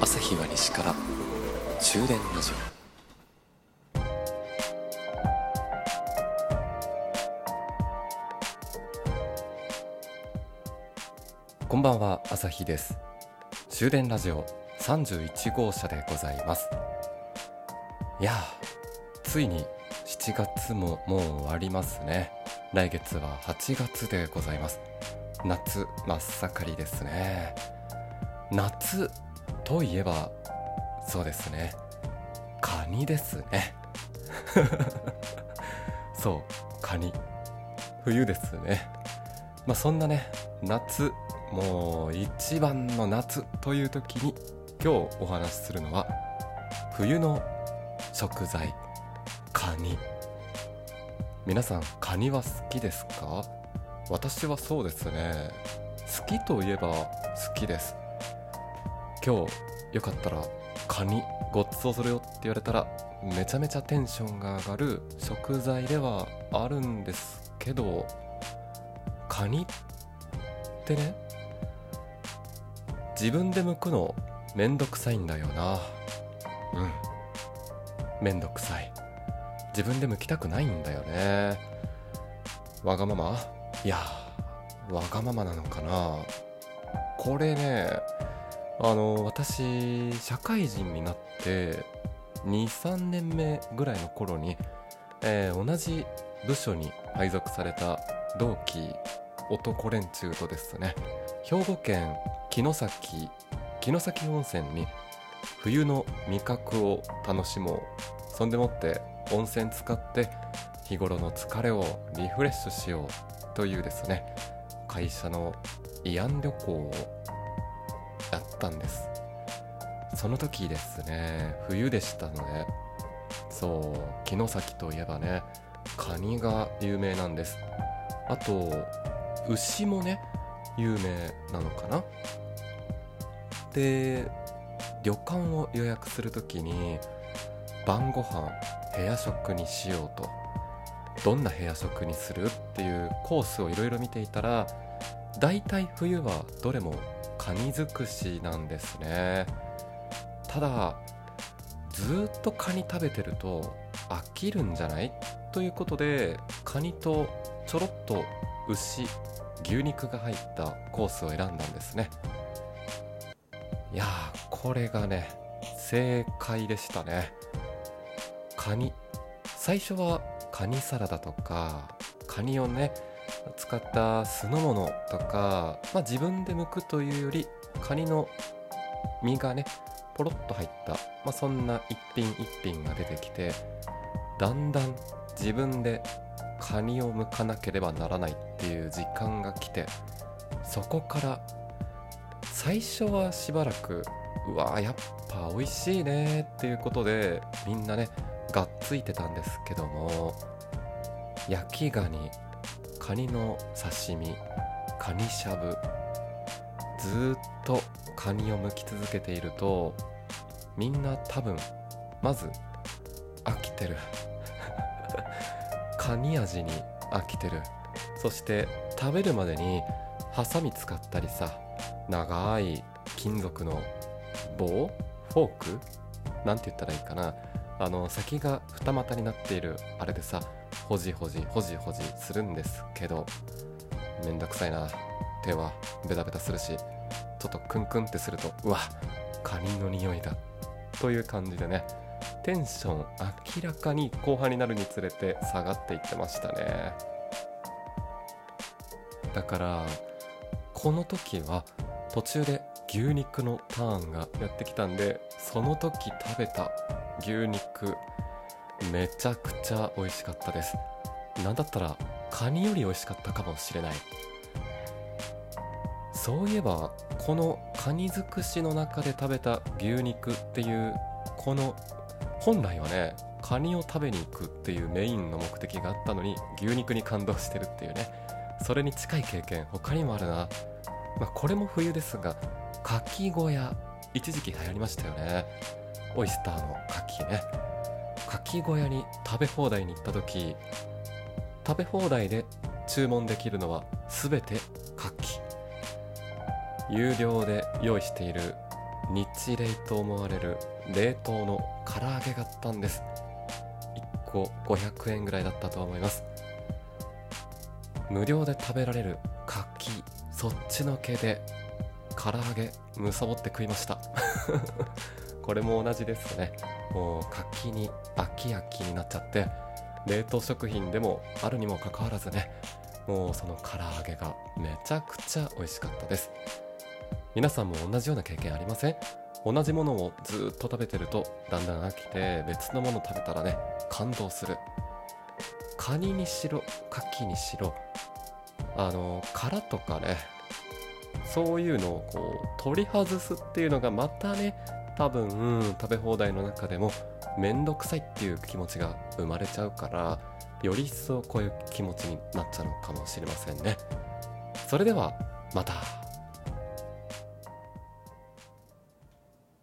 朝日は西から終電ラジオこんばんは朝日です。終電ラジオ31号車でございます。いやついに7月ももう終わりますね。来月は8月でございます。夏真っ盛りですね。夏といえばそうですね。カニですね。そうカニ。冬ですね。まあそんなね夏もう一番の夏という時に今日お話しするのは冬の食材カニ。皆さんカニは好きですか？私はそうですね。好きといえば好きです。今日よかったらカニごちそうするよって言われたらめちゃめちゃテンションが上がる食材ではあるんですけどカニってね自分で剥くのめんどくさいんだよな。うん。めんどくさい。自分で剥きたくないんだよね。わがまま？いやわがままなのかな？これねあの私社会人になって23年目ぐらいの頃に、えー、同じ部署に配属された同期男連中とですね兵庫県城崎城崎温泉に冬の味覚を楽しもうそんでもって温泉使って日頃の疲れをリフレッシュしようというですね会社の慰安旅行をやったんです。その時ですね冬でしたのでそう城崎といえばねカニが有名なんです。あと牛もね有名なのかな。で旅館を予約する時に晩ご飯部屋食にしようとどんな部屋食にするっていうコースをいろいろ見ていたら大体冬はどれもカニ尽くしなんですね。ただずっとカニ食べてると飽きるんじゃない？ということでカニとちょろっと牛牛肉が入ったコースを選んだんですね。いやーこれがね正解でしたね。カニ最初はカニサラダとかカニをね使った酢の物とか、まあ、自分で剥くというよりカニの身がねポロッと入った、まあ、そんな一品一品が出てきてだんだん自分でカニを剥かなければならないっていう時間が来てそこから最初はしばらくうわやっぱ美味しいねっていうことでみんなねがっついてたんですけども焼きガニカニの刺身カニしゃぶ。ずっとカニを剥き続けているとみんな多分まず飽きてる。カニ味に飽きてる。そして食べるまでにハサミ使ったりさ長い金属の棒フォーク？なんて言ったらいいかな。あの先が二股になっているあれでさほじほじほじほじするんですけどめんどくさいな。手はベタベタするしちょっとクンクンってするとうわカニの匂いだ。という感じでねテンション明らかに後半になるにつれて下がっていってましたね。だからこの時は途中で牛肉のターンがやってきたんでその時食べた牛肉めちゃくちゃ美味しかったです。なんだったらカニより美味しかったかもしれない。そういえばこのカニ尽くしの中で食べた牛肉っていうこの本来はねカニを食べに行くっていうメインの目的があったのに牛肉に感動してるっていうねそれに近い経験他にもあるな、まあ、これも冬ですがかき小屋一時期流行りましたよね。オイスターのカキね。かき小屋に食べ放題に行った時食べ放題で注文できるのは全てカキ。有料で用意している日冷と思われる冷凍の唐揚げがあったんです。1個500円ぐらいだったと思います。無料で食べられる柿そっちのけで唐揚げむさぼって食いました。これも同じですね。もう柿に飽き飽きになっちゃって冷凍食品でもあるにもかかわらずねもうその唐揚げがめちゃくちゃ美味しかったです。皆さんも同じような経験ありません？同じものをずっと食べてるとだんだん飽きて別のもの食べたらね感動する。カニにしろカキにしろあの殻とかねそういうのをこう取り外すっていうのがまたね多分、うん、食べ放題の中でも面倒くさいっていう気持ちが生まれちゃうからより一層こういう気持ちになっちゃうのかもしれませんね。それではまた。